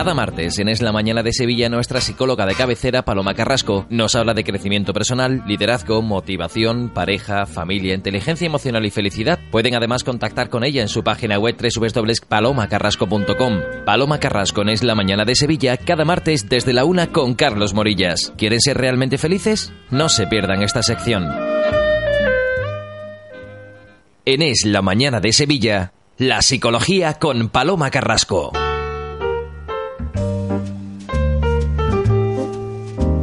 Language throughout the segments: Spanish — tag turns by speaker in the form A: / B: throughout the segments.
A: Cada martes en Es la Mañana de Sevilla, nuestra psicóloga de cabecera, Paloma Carrasco, nos habla de crecimiento personal, liderazgo, motivación, pareja, familia, inteligencia emocional y felicidad. Pueden además contactar con ella en su página web www.palomacarrasco.com. Paloma Carrasco en Es la Mañana de Sevilla, cada martes desde la una con Carlos Morillas. ¿Quieren ser realmente felices? No se pierdan esta sección. En Es la Mañana de Sevilla, la psicología con Paloma Carrasco.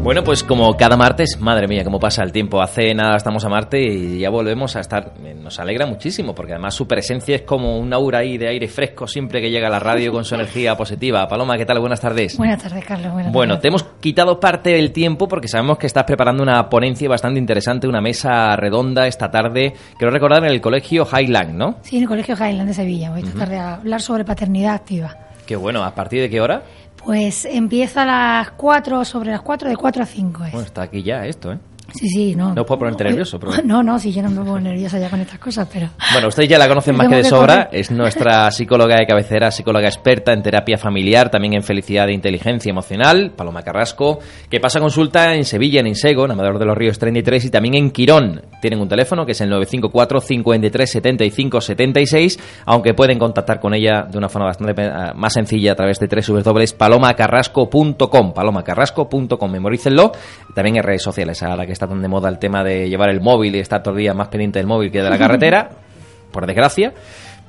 A: Bueno, pues como cada martes, madre mía, cómo pasa el tiempo. Hace nada estamos a Marte y ya volvemos a estar. Nos alegra muchísimo porque además su presencia es como un aura ahí de aire fresco siempre que llega a la radio con su energía positiva. Paloma, ¿qué tal? Buenas tardes.
B: Buenas tardes, Carlos. Buenas
A: bueno,
B: tardes.
A: te hemos quitado parte del tiempo porque sabemos que estás preparando una ponencia bastante interesante, una mesa redonda esta tarde. Quiero recordar en el colegio Highland, ¿no?
B: Sí, en el Colegio Highland de Sevilla. Voy a tratar de hablar sobre paternidad activa.
A: Qué bueno, ¿a partir de qué hora?
B: Pues empieza a las 4, sobre las 4, de 4 a 5 es.
A: Bueno, está aquí ya esto, ¿eh?
B: Sí, sí, no.
A: No os puedo ponerte nervioso, pero...
B: No, no, sí, yo no me pongo nerviosa ya con estas cosas, pero...
A: Bueno, ustedes ya la conocen más que de sobra. Es nuestra psicóloga de cabecera, psicóloga experta en terapia familiar, también en felicidad e inteligencia emocional, Paloma Carrasco, que pasa consulta en Sevilla, en Insego, en Amador de los Ríos 33 y también en Quirón. Tienen un teléfono que es el 954 53 75 76, aunque pueden contactar con ella de una forma bastante eh, más sencilla a través de www.palomacarrasco.com, palomacarrasco.com, memorícenlo. También en redes sociales, ahora que está tan de moda el tema de llevar el móvil y estar todo el día más pendiente del móvil que de la carretera, por desgracia,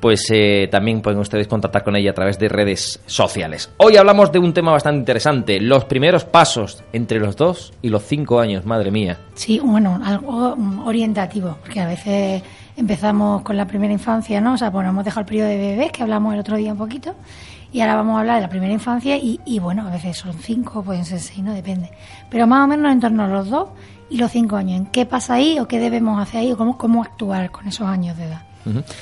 A: pues eh, también pueden ustedes contactar con ella a través de redes sociales. Hoy hablamos de un tema bastante interesante, los primeros pasos entre los dos y los cinco años, madre mía.
B: Sí, bueno, algo mm, orientativo, porque a veces empezamos con la primera infancia, ¿no? O sea, bueno, hemos dejado el periodo de bebés, que hablamos el otro día un poquito, y ahora vamos a hablar de la primera infancia, y, y bueno, a veces son cinco, pueden ser seis, no depende. Pero más o menos en torno a los dos y los cinco años. ¿En qué pasa ahí o qué debemos hacer ahí o cómo, cómo actuar con esos años de edad?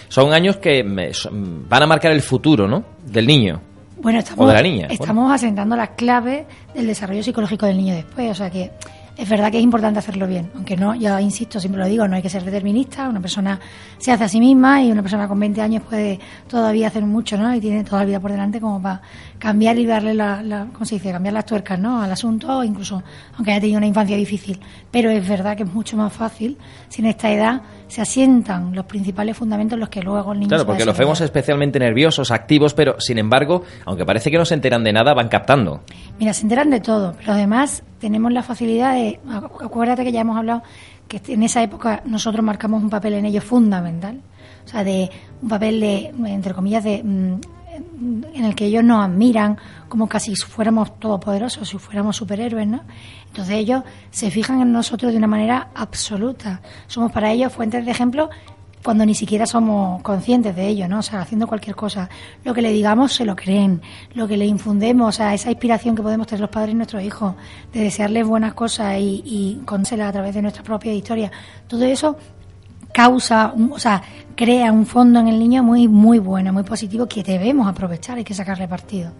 A: Son años que me- son- van a marcar el futuro, ¿no? Del niño.
B: Bueno, estamos,
A: O de la niña,
B: estamos asentando las claves del desarrollo psicológico del niño después. O sea que es verdad que es importante hacerlo bien. Aunque no, ya insisto, siempre lo digo, no hay que ser determinista. Una persona se hace a sí misma y una persona con 20 años puede todavía hacer mucho, ¿no? Y tiene toda la vida por delante como para cambiar y darle la, la ¿cómo se dice? Cambiar las tuercas, ¿no? Al asunto, incluso aunque haya tenido una infancia difícil. Pero es verdad que es mucho más fácil si en esta edad se asientan los principales fundamentos en los que luego el niño
A: Claro,
B: se
A: porque los vemos especialmente nerviosos, activos, pero sin embargo, aunque parece que no se enteran de nada, van captando.
B: Mira, se enteran de todo, pero además tenemos la facilidad de. acu- Acuérdate que ya hemos hablado que en esa época nosotros marcamos un papel en ellos fundamental. O sea, de un papel de, entre comillas, de. mm, en el que ellos nos admiran como casi si fuéramos todopoderosos, si fuéramos superhéroes, ¿no? Entonces ellos se fijan en nosotros de una manera absoluta. Somos para ellos fuentes de ejemplo cuando ni siquiera somos conscientes de ello, ¿no? O sea, haciendo cualquier cosa, lo que le digamos se lo creen, lo que le infundemos, o sea, esa inspiración que podemos tener los padres en nuestros hijos, de desearles buenas cosas y, y a través de nuestra propia historia, todo eso causa, un- o sea, crea un fondo en el niño muy, muy bueno, muy positivo que debemos aprovechar, hay que sacarle partido.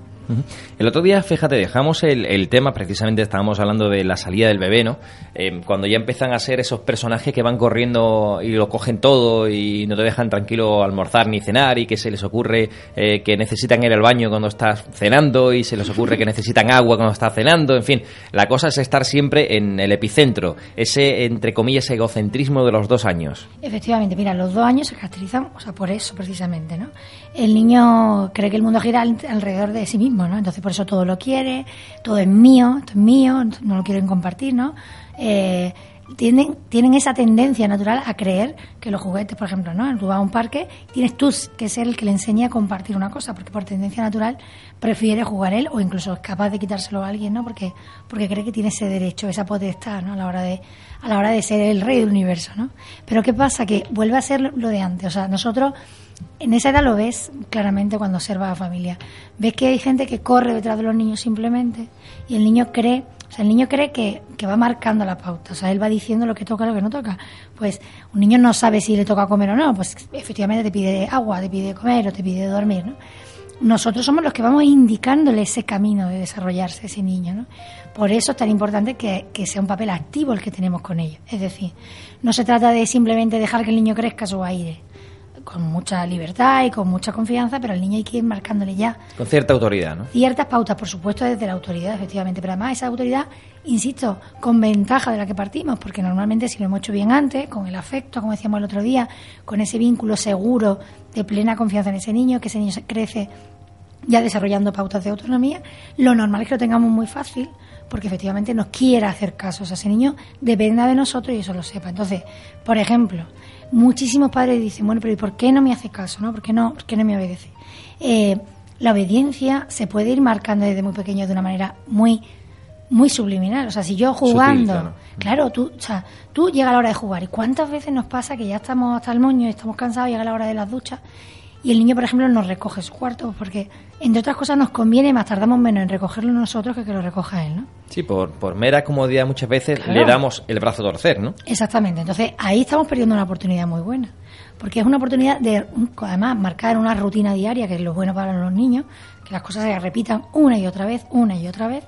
A: El otro día, fíjate, dejamos el, tema, precisamente estábamos hablando de la salida del bebé, ¿no? Eh, cuando ya empiezan a ser esos personajes que van corriendo y lo cogen todo y no te dejan tranquilo almorzar ni cenar y que se les ocurre eh, que necesitan ir al baño cuando estás cenando y se les ocurre que necesitan agua cuando estás cenando, en fin, la cosa es estar siempre en el epicentro, ese, entre comillas, egocentrismo de los dos años.
B: Efectivamente, mira, los dos años se caracterizan, o sea, por eso precisamente, ¿no? El niño cree que el mundo gira al- alrededor de sí mismo, ¿no? Entonces por eso todo lo quiere, todo es mío, esto es mío, no lo quieren compartir, ¿no? Eh, tienen, tienen esa tendencia natural a creer que los juguetes, por ejemplo, ¿no? Tú vas a un parque, tienes tú que ser el que le enseña a compartir una cosa, porque por tendencia natural prefiere jugar él o incluso es capaz de quitárselo a alguien, ¿no? Porque, porque cree que tiene ese derecho, esa potestad, ¿no? A la hora de, a la hora de ser el rey del universo, ¿no? Pero ¿qué pasa? Que vuelve a ser lo de antes. O sea, nosotros en esa edad lo ves claramente cuando observas a la familia. Ves que hay gente que corre detrás de los niños simplemente y el niño cree, o sea, el niño cree que, que va marcando la pauta. O sea, él va diciendo lo que toca, lo que no toca. Pues un niño no sabe si le toca comer o no. Pues efectivamente te pide agua, te pide comer o te pide dormir, ¿no? nosotros somos los que vamos indicándole ese camino de desarrollarse ese niño. ¿no? Por eso es tan importante que, que sea un papel activo el que tenemos con ellos. Es decir, no se trata de simplemente dejar que el niño crezca a su aire. Con mucha libertad y con mucha confianza, pero al niño hay que ir marcándole ya.
A: Con cierta autoridad, ¿no?
B: Ciertas pautas, por supuesto, desde la autoridad, efectivamente, pero además esa autoridad, insisto, con ventaja de la que partimos, porque normalmente si lo hemos hecho bien antes, con el afecto, como decíamos el otro día, con ese vínculo seguro de plena confianza en ese niño, que ese niño crece ya desarrollando pautas de autonomía, lo normal es que lo tengamos muy fácil, porque efectivamente nos quiera hacer caso. O sea, ese niño dependa de nosotros y eso lo sepa. Entonces, por ejemplo, muchísimos padres dicen, bueno, pero ¿y por qué no me hace caso? ¿no? ¿Por, qué no, ¿Por qué no me obedece? Eh, la obediencia se puede ir marcando desde muy pequeño de una manera muy muy subliminal. O sea, si yo jugando, claro. tú, o sea, tú llega la hora de jugar. ¿Y cuántas veces nos pasa que ya estamos hasta el moño y estamos cansados, llega la hora de las duchas y el niño, por ejemplo, nos recoge su cuarto? Porque, entre otras cosas, nos conviene más, tardamos menos en recogerlo nosotros que que lo recoja él, ¿no?
A: Sí, por, por mera comodidad muchas veces le damos el brazo a torcer, ¿no?
B: Exactamente. Entonces, ahí estamos perdiendo una oportunidad muy buena. Porque es una oportunidad de, además, marcar una rutina diaria, que es lo bueno para los niños, que las cosas se repitan una y otra vez, una y otra vez,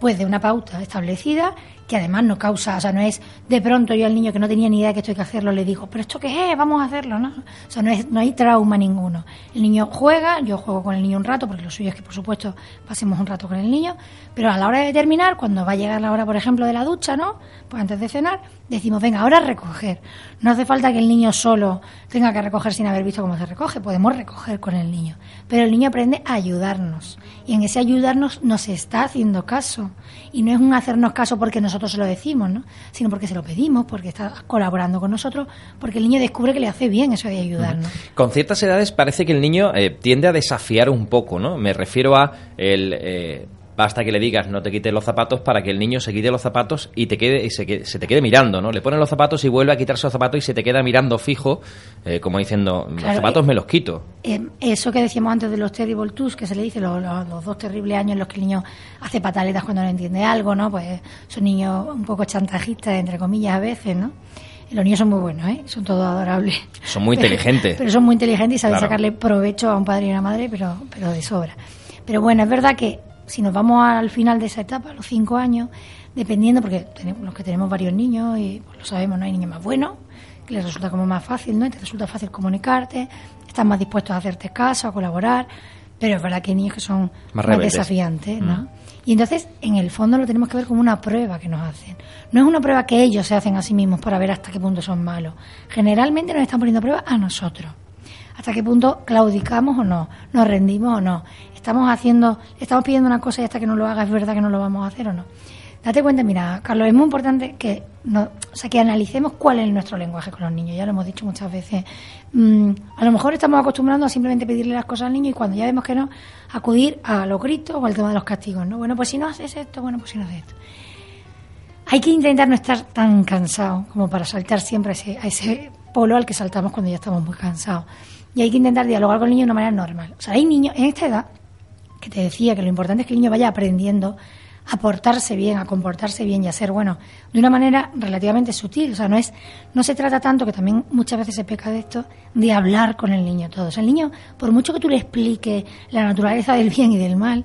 B: pues de una pauta establecida que además no causa, o sea, no es de pronto yo al niño que no tenía ni idea de que esto hay que hacerlo le digo, pero esto qué es, vamos a hacerlo, ¿no? O sea, no, es, no hay trauma ninguno. El niño juega, yo juego con el niño un rato, porque lo suyo es que por supuesto pasemos un rato con el niño, pero a la hora de terminar, cuando va a llegar la hora, por ejemplo, de la ducha, ¿no? Pues antes de cenar, decimos, venga, ahora recoger. No hace falta que el niño solo tenga que recoger sin haber visto cómo se recoge, podemos recoger con el niño. Pero el niño aprende a ayudarnos. Y en ese ayudarnos nos está haciendo caso. Y no es un hacernos caso porque nosotros se lo decimos, ¿no? Sino porque se lo pedimos, porque está colaborando con nosotros, porque el niño descubre que le hace bien eso de ayudarnos.
A: Con ciertas edades parece que el niño eh, tiende a desafiar un poco, ¿no? Me refiero a el... Eh, basta que le digas no te quites los zapatos para que el niño se quite los zapatos y te quede y se, te quede mirando, ¿no? Le ponen los zapatos y vuelve a quitarse los zapatos y se te queda mirando fijo, eh, como diciendo, los zapatos me los quito.
B: Eh, eso que decíamos antes de los terrible twos, que se le dice, los, dos terribles años en los que el niño hace pataletas cuando no entiende algo, ¿no? Pues son niños un poco chantajistas, entre comillas, a veces, ¿no? Los niños son muy buenos, ¿eh? Son todos adorables.
A: Son muy inteligentes.
B: Pero son muy inteligentes y saben sacarle provecho a un padre y una madre, pero, pero de sobra. Pero bueno, es verdad que si nos vamos al final de esa etapa, a los cinco años, dependiendo, porque tenemos, los que tenemos varios niños y pues lo sabemos, no hay niños más buenos, que les resulta como más fácil, ¿no? te resulta fácil comunicarte, están más dispuestos a hacerte caso, a colaborar, pero es verdad que hay niños que son más, desafiantes, ¿no? Mm. Y entonces, en el fondo, lo tenemos que ver como una prueba que nos hacen. No es una prueba que ellos se hacen a sí mismos para ver hasta qué punto son malos. Generalmente nos están poniendo prueba a nosotros. Hasta qué punto claudicamos o no, nos rendimos o no estamos haciendo, estamos pidiendo una cosa y hasta que no lo haga es verdad que no lo vamos a hacer o no. Date cuenta, mira, Carlos, es muy importante que, o sea, que analicemos cuál es nuestro lenguaje con los niños. Ya lo hemos dicho muchas veces. Mm, a lo mejor estamos acostumbrando a simplemente pedirle las cosas al niño y cuando ya vemos que no, acudir a los gritos o al tema de los castigos. ¿no? Bueno, pues si no haces esto, bueno, pues si no haces esto. Hay que intentar no estar tan cansado como para saltar siempre a ese, a ese polo al que saltamos cuando ya estamos muy cansados. Y hay que intentar dialogar con el niño de una manera normal. O sea, hay niños en esta edad que te decía que lo importante es que el niño vaya aprendiendo a portarse bien, a comportarse bien y a ser bueno de una manera relativamente sutil. O sea, no es, no se trata tanto, que también muchas veces se peca de esto, de hablar con el niño todo. O sea, el niño, por mucho que tú le expliques la naturaleza del bien y del mal,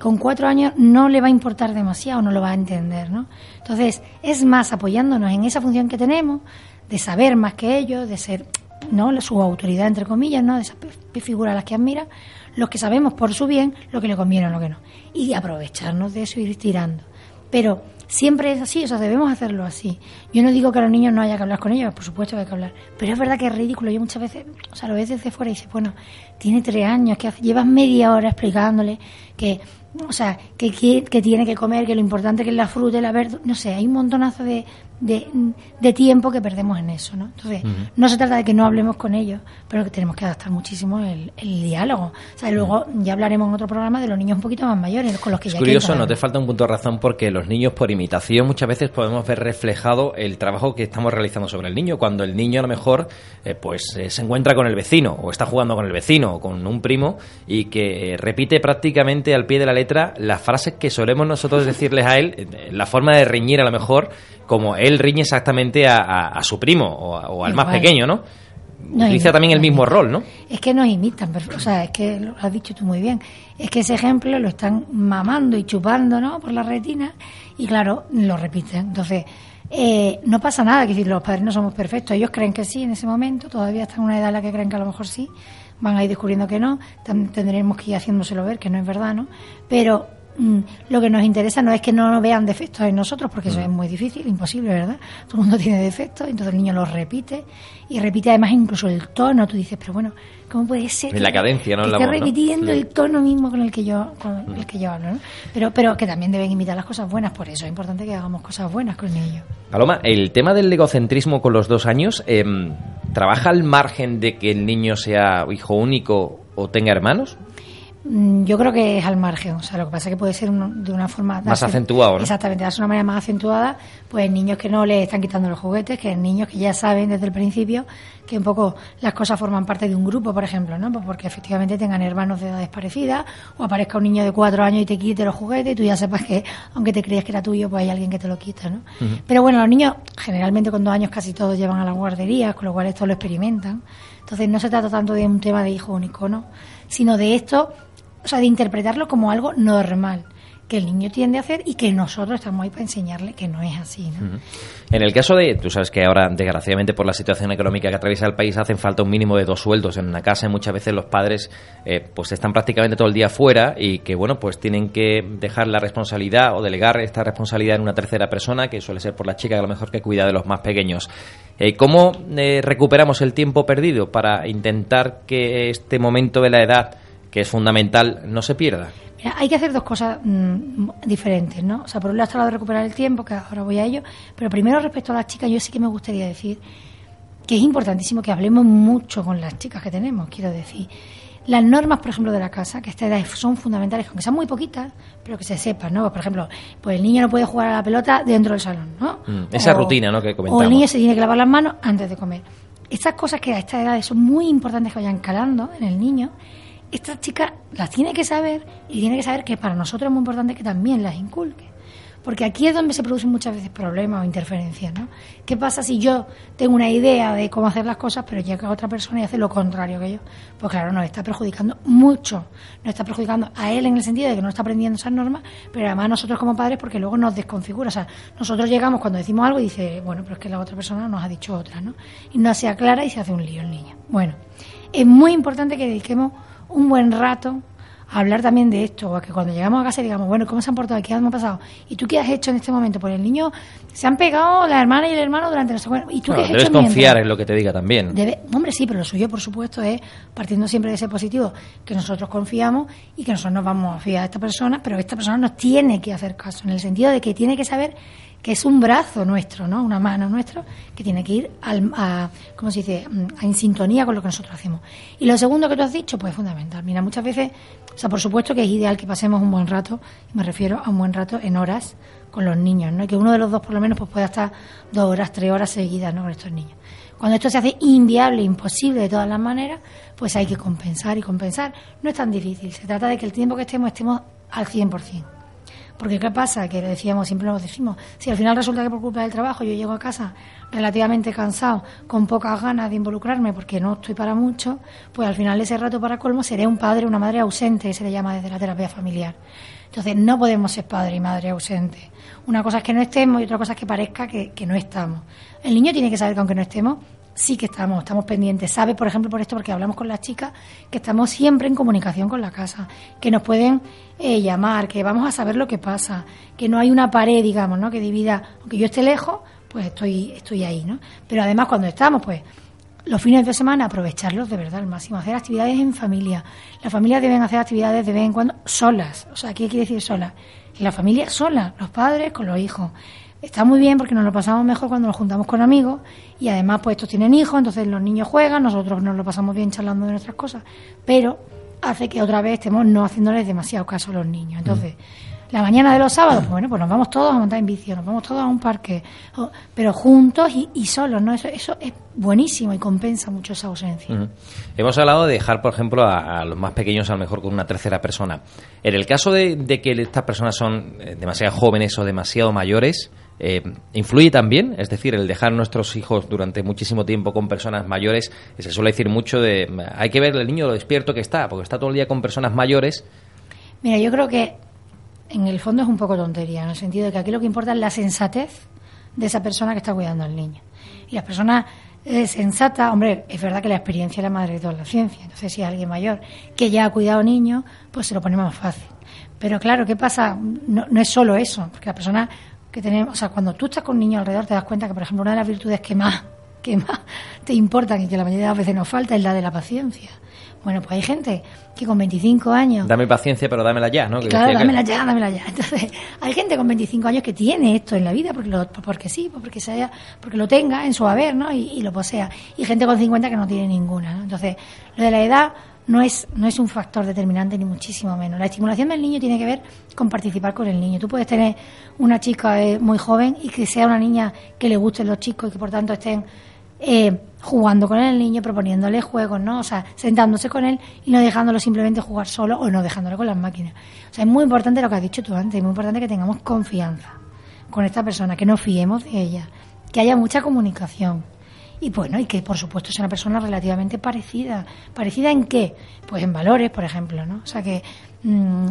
B: con cuatro años no le va a importar demasiado, no lo va a entender, ¿no? Entonces, es más apoyándonos en esa función que tenemos, de saber más que ellos, de ser, ¿no? Su autoridad, entre comillas, ¿no? De esa figura a las que admira, los que sabemos por su bien lo que le conviene o lo que no. Y aprovecharnos de eso y ir tirando. Pero siempre es así, o sea, debemos hacerlo así. Yo no digo que a los niños no haya que hablar con ellos, por supuesto que hay que hablar. Pero es verdad que es ridículo. Yo muchas veces, o sea, lo ves desde fuera y dices, bueno, tiene tres años, que llevas media hora explicándole que o sea, que, que, tiene que comer, que lo importante que es la fruta y la verdura, no sé, hay un montonazo de, de, tiempo que perdemos en eso, ¿no? Entonces, no se trata de que no hablemos con ellos, pero que tenemos que adaptar muchísimo el, diálogo. O sea, luego ya hablaremos en otro programa de los niños un poquito más mayores, con los que
A: es
B: ya
A: curioso, no te falta un punto de razón porque los niños por imitación muchas veces podemos ver reflejado el trabajo que estamos realizando sobre el niño, cuando el niño a lo mejor eh, pues eh, se encuentra con el vecino o está jugando con el vecino o con un primo y que repite prácticamente al pie de la letra las frases que solemos nosotros decirles a él, la forma de reñir a lo mejor como él riñe exactamente a, su primo o, al más pequeño, ¿no? Utiliza también el mismo rol, ¿no?
B: Es que nos imitan, o sea, es que lo has dicho tú muy bien. Es que ese ejemplo lo están mamando y chupando, ¿no? Por la retina y claro, lo repiten. Entonces, eh, no pasa nada, que decir, los padres no somos perfectos, ellos creen que sí en ese momento, todavía están en una edad en la que creen que a lo mejor sí, van a ir descubriendo que no, tendremos que ir haciéndoselo ver, que no es verdad, ¿no? Pero mm, lo que nos interesa no es que no vean defectos en nosotros, porque eso es muy difícil, imposible, ¿verdad? Todo el mundo tiene defectos, entonces el niño los repite y repite además incluso el tono. Tú dices, pero bueno, ¿cómo puede ser?
A: En la cadencia, ¿no?
B: Que repitiendo el tono mismo con el que yo, con el que yo hablo, ¿no? Pero, pero que también deben imitar las cosas buenas, por eso es importante que hagamos cosas buenas con ellos.
A: Paloma, el tema del egocentrismo con los dos años, em, ¿trabaja al margen de que el niño sea hijo único o tenga hermanos?
B: Mm, yo creo que es al margen, o sea, lo que pasa es que puede ser de una forma...
A: Más acentuado, ¿no?
B: Exactamente, de una manera más acentuada, pues niños que no le están quitando los juguetes, que niños que ya saben desde el principio que un poco las cosas forman parte de un grupo, por ejemplo, ¿no? Pues porque efectivamente tengan hermanos de edades parecidas, o aparezca un niño de cuatro años y te quite los juguetes y tú ya sepas que, aunque te creas que era tuyo, pues hay alguien que te lo quita, ¿no? Pero bueno, los niños generalmente con dos años casi todos llevan a las guarderías, con lo cual esto lo experimentan. Entonces no se trata tanto de un tema de hijo único, ¿no? Sino de esto o sea, de interpretarlo como algo normal que el niño tiende a hacer y que nosotros estamos ahí para enseñarle que no es así.
A: En el caso de, tú sabes que ahora, desgraciadamente, por la situación económica que atraviesa el país, hacen falta un mínimo de dos sueldos en una casa y muchas veces los padres eh, pues están prácticamente todo el día fuera y que, bueno, pues tienen que dejar la responsabilidad o delegar esta responsabilidad en una tercera persona, que suele ser por la chica, que a lo mejor que cuida de los más pequeños. Eh, ¿Cómo eh, recuperamos el tiempo perdido para intentar que este momento de la edad que es fundamental, no se pierda.
B: Mira, hay que hacer dos cosas mm, diferentes, ¿no? O sea, por un lado está de recuperar el tiempo, que ahora voy a ello, pero primero respecto a las chicas, yo sí que me gustaría decir que es importantísimo que hablemos mucho con las chicas que tenemos, quiero decir. Las normas, por ejemplo, de la casa, que a esta edad son fundamentales, aunque sean muy poquitas, pero que se sepan, ¿no? Por ejemplo, pues el niño no puede jugar a la pelota dentro del salón, ¿no?
A: Mm, esa rutina, ¿no? Que comentamos.
B: O el niño se tiene que lavar las manos antes de comer. Estas cosas que a esta edad son muy importantes que vayan calando en el niño esta chica las tiene que saber y tiene que saber que para nosotros es muy importante que también las inculque. Porque aquí es donde se producen muchas veces problemas o interferencias, ¿no? ¿Qué pasa si yo tengo una idea de cómo hacer las cosas, pero llega otra persona y hace lo contrario que yo? Pues claro, nos está perjudicando mucho. Nos está perjudicando a él en el sentido de que no está aprendiendo esas normas, pero además nosotros como padres porque luego nos desconfigura. O sea, nosotros llegamos cuando decimos algo y dice, bueno, pero es que la otra persona nos ha dicho otra, ¿no? Y no se aclara y se hace un lío el niño. Bueno, es muy importante que dediquemos un buen rato a hablar también de esto, o a que cuando llegamos a casa digamos, bueno, ¿cómo se han portado? ¿Qué ha pasado? ¿Y tú qué has hecho en este momento? Pues el niño se han pegado la hermana y el hermano durante no sé ¿Y tú qué has
A: debes confiar en lo que te diga también.
B: Debe, hombre, sí, pero lo suyo, por supuesto, es partiendo siempre de ese positivo, que nosotros confiamos y que nosotros nos vamos a fiar a esta persona, pero esta persona nos tiene que hacer caso, en el sentido de que tiene que saber que es un brazo nuestro, ¿no? Una mano nuestra que tiene que ir al, a, ¿cómo se dice? en sintonía con lo que nosotros hacemos. Y lo segundo que tú has dicho, pues es fundamental. Mira, muchas veces, o sea, por supuesto que es ideal que pasemos un buen rato, y me refiero a un buen rato en horas con los niños, ¿no? Y que uno de los dos por lo menos pues pueda estar dos horas, tres horas seguidas, ¿no? Con estos niños. Cuando esto se hace inviable, imposible de todas las maneras, pues hay que compensar y compensar. No es tan difícil, se trata de que el tiempo que estemos estemos al 100%. Porque ¿qué pasa? Que decíamos, siempre lo decimos, si al final resulta que por culpa del trabajo yo llego a casa relativamente cansado, con pocas ganas de involucrarme porque no estoy para mucho, pues al final ese rato para colmo seré un padre, una madre ausente, se le llama desde la terapia familiar. Entonces no podemos ser padre y madre ausente. Una cosa es que no estemos y otra cosa es que parezca que, que no estamos. El niño tiene que saber que aunque no estemos, sí que estamos, estamos pendientes. Sabe, por ejemplo, por esto, porque hablamos con las chicas, que estamos siempre en comunicación con la casa, que nos pueden eh, llamar, que vamos a saber lo que pasa, que no hay una pared, digamos, ¿no? Que divida, aunque yo esté lejos, pues estoy, estoy ahí, ¿no? Pero además cuando estamos, pues los fines de semana aprovecharlos de verdad al máximo, hacer actividades en familia. Las familias deben hacer actividades de vez en cuando solas. O sea, ¿qué quiere decir solas? La familia sola, los padres con los hijos está muy bien porque nos lo pasamos mejor cuando nos juntamos con amigos y además pues estos tienen hijos, entonces los niños juegan, nosotros nos lo pasamos bien charlando de nuestras cosas, pero hace que otra vez estemos no haciéndoles demasiado caso a los niños. Entonces, la mañana de los sábados, pues bueno, pues nos vamos todos a montar en bici, nos vamos todos a un parque, pero juntos y, solos, ¿no? Eso, eso es buenísimo y compensa mucho esa ausencia.
A: Hemos hablado de dejar, por ejemplo, a, los más pequeños a lo mejor con una tercera persona. En el caso de, de que estas personas son eh, demasiado jóvenes o demasiado mayores, eh, influye también, es decir, el dejar a nuestros hijos durante muchísimo tiempo con personas mayores, se suele decir mucho de, hay que ver el niño lo despierto que está, porque está todo el día con personas mayores.
B: Mira, yo creo que en el fondo es un poco tontería, en el sentido de que aquí lo que importa es la sensatez de esa persona que está cuidando al niño. Y las personas eh, sensatas, hombre, es verdad que la experiencia es la madre de toda la ciencia. Entonces, si es alguien mayor que ya ha cuidado niños, pues se lo pone más fácil. Pero claro, ¿qué pasa? No, no es solo eso, porque la persona que tenemos, o sea, cuando tú estás con niños alrededor, te das cuenta que, por ejemplo, una de las virtudes que más, que más te importan y que la mayoría de las veces nos falta es la de la paciencia. Bueno, pues hay gente que con 25 años...
A: Dame paciencia, pero dámela ya, ¿no?
B: claro, dámela ya, dámela ya. Entonces, hay gente con 25 años que tiene esto en la vida porque, lo, porque sí, porque, sea, porque lo tenga en su haber, ¿no? Y, y, lo posea. Y gente con 50 que no tiene ninguna, ¿no? Entonces, lo de la edad no es, no es un factor determinante ni muchísimo menos. La estimulación del niño tiene que ver con participar con el niño. Tú puedes tener una chica eh, muy joven y que sea una niña que le gusten los chicos y que por tanto estén eh, jugando con el niño, proponiéndole juegos, ¿no? O sea, sentándose con él y no dejándolo simplemente jugar solo o no dejándolo con las máquinas. O sea, es muy importante lo que has dicho tú antes, es muy importante que tengamos confianza con esta persona, que nos fiemos de ella, que haya mucha comunicación y bueno, y que por supuesto sea una persona relativamente parecida. ¿Parecida en qué? Pues en valores, por ejemplo, ¿no? O sea que... Mm,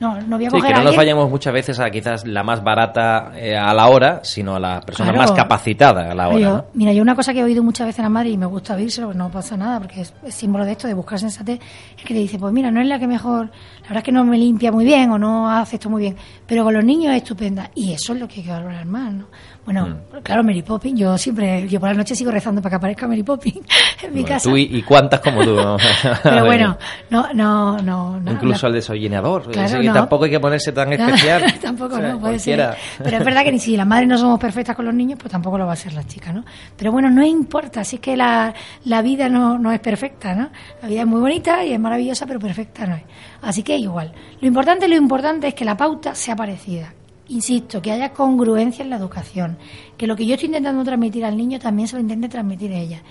B: no, no voy a
A: sí,
B: coger
A: que no nos vayamos muchas veces a quizás la más barata eh, a la hora, sino a la persona
B: Claro.
A: más capacitada a la hora.
B: Yo-
A: ¿no?
B: Mira, yo una cosa que he oído muchas veces a la madre y me gusta oírselo, porque no pasa nada, porque es, es símbolo de esto, de buscar sensatez, es que le dice, pues mira, no es la que mejor, la verdad es que no me limpia muy bien o no hace esto muy bien, pero con los niños es estupenda. Y eso es lo que hay que valorar más, ¿no? Bueno,
A: Mm.
B: claro, Mary Poppins, yo siempre, yo por la noche sigo rezando para que aparezca Mary Poppins en mi
A: Bueno,
B: casa.
A: tú y, y cuántas como tú. ¿no?
B: Pero bueno, no, no, no.
A: Incluso
B: no.
A: el desollinador.
B: Claro, no.
A: tampoco hay que ponerse tan especial.
B: tampoco
A: O sea,
B: no, puede
A: cualquiera.
B: ser. Pero es verdad que ni si las madres no somos perfectas con los niños, pues tampoco lo va a ser la chica, ¿no? Pero bueno, no importa, es que la, la vida no, no es perfecta, ¿no? La vida es muy bonita y es maravillosa, pero perfecta no es. Así que igual. Lo importante, lo importante es que la pauta sea parecida. Insisto, que haya congruencia en la educación, que lo que yo estoy intentando transmitir al niño también se lo intente transmitir a ella,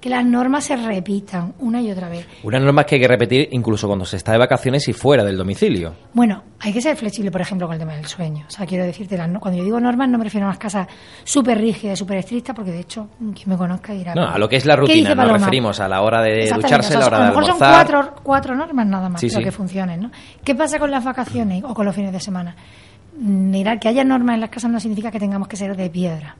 B: que las normas se repitan una y otra vez.
A: Unas normas que hay que repetir incluso cuando se está de vacaciones y fuera del domicilio.
B: Bueno, hay que ser flexible, por ejemplo, con el tema del sueño. O sea, quiero decirte, las cuando yo digo normas no me refiero a unas casas súper rígidas, súper estrictas, porque de hecho, quien me conozca dirá...
A: No, a lo que es la
B: ¿Qué
A: rutina. Nos referimos a la hora de ducharse,
B: sea,
A: la hora
B: a
A: de
B: mejor son
A: almorzar.
B: cuatro, cuatro normas nada más,
A: Sí,
B: que funcionen, ¿no? ¿Qué pasa con las vacaciones o con los fines de semana? Mirar, que haya normas en las casas no significa que tengamos que ser de piedra.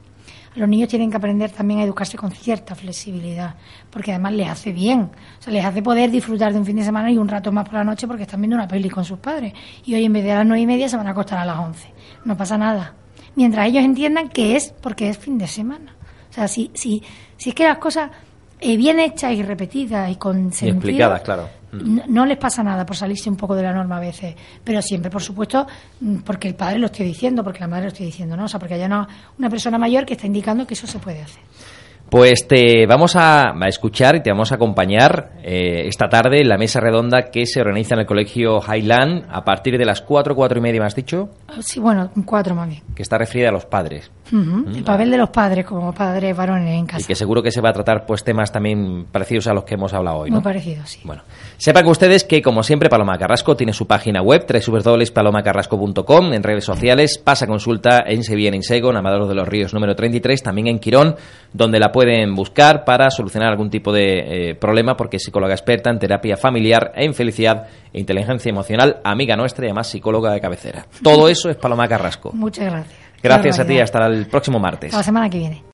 B: Los niños tienen que aprender también a educarse con cierta flexibilidad, porque además les hace bien. O sea, les hace poder disfrutar de un fin de semana y un rato más por la noche porque están viendo una peli con sus padres. Y hoy en vez de a las nueve y media se van a acostar a las once. No pasa nada. Mientras ellos entiendan que es porque es fin de semana. O sea, si, si, si es que las cosas eh, bien hechas y repetidas y con
A: Y
B: sentido,
A: explicadas, claro.
B: No, les pasa nada por salirse un poco de la norma a veces, pero siempre, por supuesto, mm, porque el padre lo esté diciendo, porque la madre lo esté diciendo, ¿no? O sea, porque haya una persona mayor que está indicando que eso se puede hacer.
A: Pues te vamos a, a escuchar y te vamos a acompañar eh, esta tarde en la mesa redonda que se organiza en el colegio Highland a partir de las 4, 4 y media, me has dicho,
B: Ah, Sí, bueno, cuatro más bien.
A: que está referida a los padres.
B: Ujú, El papel de los padres como padres varones en
A: Mm. Y
B: casa.
A: que seguro que se va a tratar pues temas también parecidos a los que hemos hablado hoy,
B: Muy
A: ¿no?
B: parecido, sí.
A: Bueno, sepan que ustedes que, como siempre, Paloma Carrasco tiene su página web, www.palomacarrasco.com, en redes sociales, pasa consulta en Sevilla, en Insego, en Amador de los Ríos número 33, también en Quirón, donde la pueden buscar para solucionar algún tipo de eh, problema, porque es psicóloga experta en terapia familiar, en felicidad e inteligencia emocional, amiga nuestra y además psicóloga de cabecera. Todo eso es Paloma Carrasco.
B: Muchas gracias.
A: Gracias a ti, hasta el próximo martes.
B: Hasta la semana que viene.